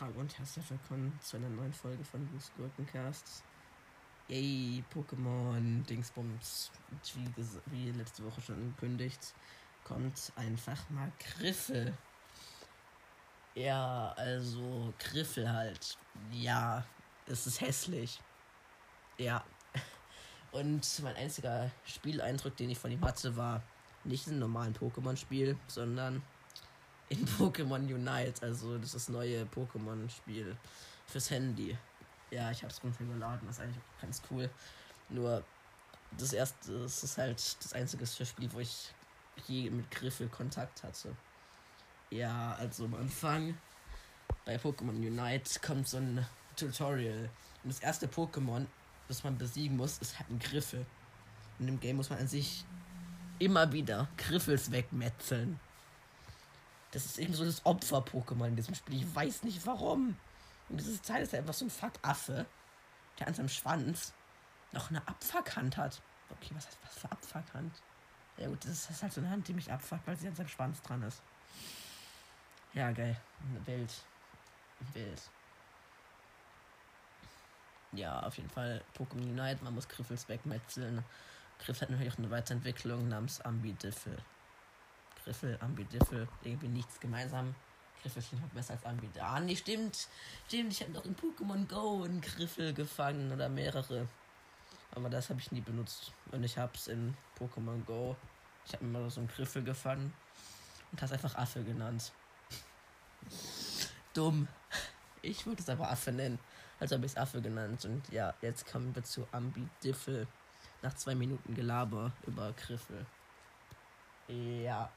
Hallo und herzlich willkommen zu einer neuen Folge von Blues Gurkencast. Yay, Pokémon Dingsbums. Wie, wie letzte Woche schon angekündigt, kommt einfach mal Griffel. Ja, also Griffel halt. Ja, es ist hässlich. Ja. Und mein einziger Spieleindruck, den ich von ihm hatte, war nicht einem normalen Pokémon-Spiel, sondern in Pokémon Unite, also das ist neue Pokémon-Spiel fürs Handy. Ja, ich habe es runtergeladen, das ist eigentlich ganz cool. Nur das erste, das ist halt das einzige Spiel, wo ich je mit Griffel Kontakt hatte. Ja, also am Anfang bei Pokémon Unite kommt so ein Tutorial. Und das erste Pokémon, das man besiegen muss, ist halt ein Griffel. Und im Game muss man an sich immer wieder Griffels wegmetzeln. Das ist eben so das Opfer-Pokémon in diesem Spiel. Ich weiß nicht warum. Und dieses Teil ist einfach so ein Fuck-Affe, der an seinem Schwanz noch eine Abfuckhand hat. Okay, was heißt was für Abfuckhand? Ja gut, das ist halt so eine Hand, die mich abfuckt, weil sie an seinem Schwanz dran ist. Ja, geil. Wild. Wild. Ja, auf jeden Fall Pokémon Unite. Man muss Griffels wegmetzeln. Griff hat natürlich auch eine Weiterentwicklung namens Ambidiffel. Griffel, Ambidiffel, irgendwie nichts gemeinsam. Griffel klingt besser als Ambidiffel. Ah, nee, stimmt. Stimmt, ich habe noch in Pokémon Go einen Griffel gefangen oder mehrere. Aber das habe ich nie benutzt. Und ich habe es in Pokémon Go. Ich habe mal so einen Griffel gefangen und hast einfach Affe genannt. Dumm. Ich wollte es aber Affe nennen. Also habe ich es Affe genannt. Und ja, jetzt kommen wir zu Ambidiffel. Nach zwei Minuten Gelaber über Griffel. Ja.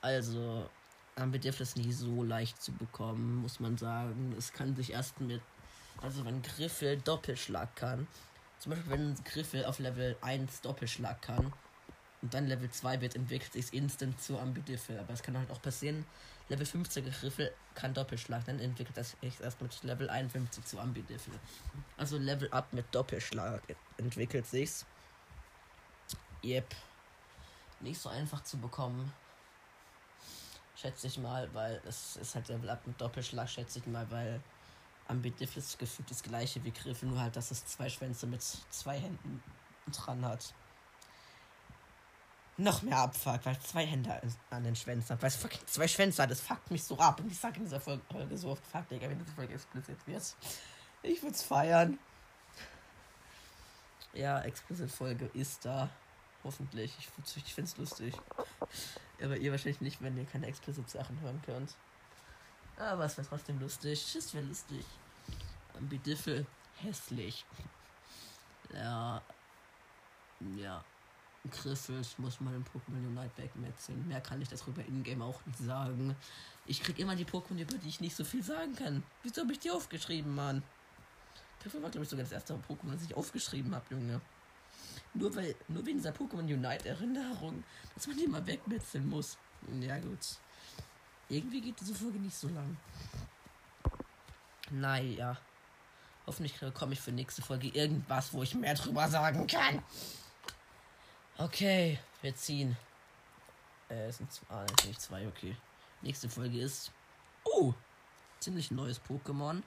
Also, Ambidiffel ist nicht so leicht zu bekommen, muss man sagen. Es kann sich erst mit. Also, wenn Griffel Doppelschlag kann. Zum Beispiel, wenn Griffel auf Level 1 Doppelschlag kann. Und dann Level 2 wird, entwickelt sich instant zu Ambidiffel. Aber es kann halt auch passieren, Level 15 Griffel kann Doppelschlag. Dann entwickelt das sich erst mit Level 51 zu Ambidiffel. Also Level Up mit Doppelschlag entwickelt sich's. Yep. Nicht so einfach zu bekommen. Schätze ich mal, weil es ist halt Level Up mit Doppelschlag, schätze ich mal, weil Ambidiffel ist gefühlt das gleiche wie Griffel, nur halt, dass es zwei Schwänze mit zwei Händen dran hat. Noch mehr Abfuck, weil zwei Hände an den Schwänzen hat. Weil es fucking zwei Schwänze hat, das fuckt mich so ab. Und ich sage in dieser Folge so oft, fuck, Digga, wenn diese Folge explizit wird. Ich würd's feiern. Ja, explizit Folge ist da. Hoffentlich. Ich, ich find's lustig. Aber ihr wahrscheinlich nicht, wenn ihr keine explizit Sachen hören könnt. Aber es wäre trotzdem lustig. Es wäre lustig. Ambidiffel. Hässlich. Ja. Ja. Griffel, ich muss mal den Pokémon Unite wegmetzeln. Mehr kann ich darüber in-game auch nicht sagen. Ich krieg immer die Pokémon, über die ich nicht so viel sagen kann. Wieso habe ich die aufgeschrieben, Mann? Griffel war, glaube ich, sogar das erste Pokémon, das ich aufgeschrieben habe, Junge. Nur weil, nur wegen dieser Pokémon Unite Erinnerung, dass man die mal wegmetzeln muss. Ja, gut. Irgendwie geht diese Folge nicht so lang. Naja. Hoffentlich komme ich für nächste Folge irgendwas, wo ich mehr drüber sagen kann. Okay, wir ziehen. Äh, es sind zwei, nicht zwei, okay. Nächste Folge ist. Oh! Ziemlich neues Pokémon.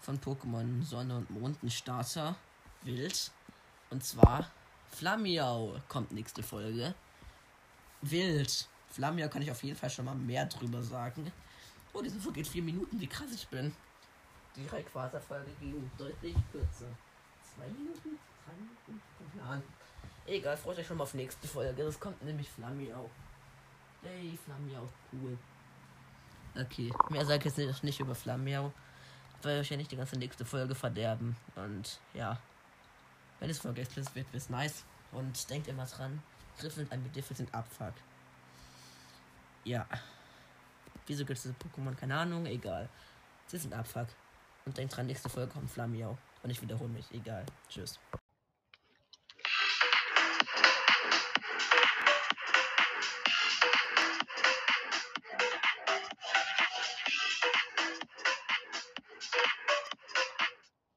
Von Pokémon Sonne und Mond, ein Starter. Wild. Und zwar Flamiau kommt nächste Folge. Wild. Flamiau kann ich auf jeden Fall schon mal mehr drüber sagen. Oh, diese Folge geht vier Minuten, wie krass ich bin. Die Rayquaza-Folge ging deutlich kürzer. Zwei Minuten? Drei Minuten? Keine Ahnung. Egal, freut euch schon mal auf nächste Folge. Das kommt nämlich Flamiau. Hey, Flamiau, cool. Okay, mehr sage ich jetzt nicht über Flamiau, weil ich ja nicht die ganze nächste Folge verderben. Und ja, wenn es Folge explicit wird, wird's nice. Und denkt immer dran, Griffel und Ambidiffel sind Abfuck. Ja. Wieso gibt es Pokémon? Keine Ahnung, egal. Sie sind Abfuck. Und denkt dran, nächste Folge kommt Flamiau. Und ich wiederhole mich, egal. Tschüss.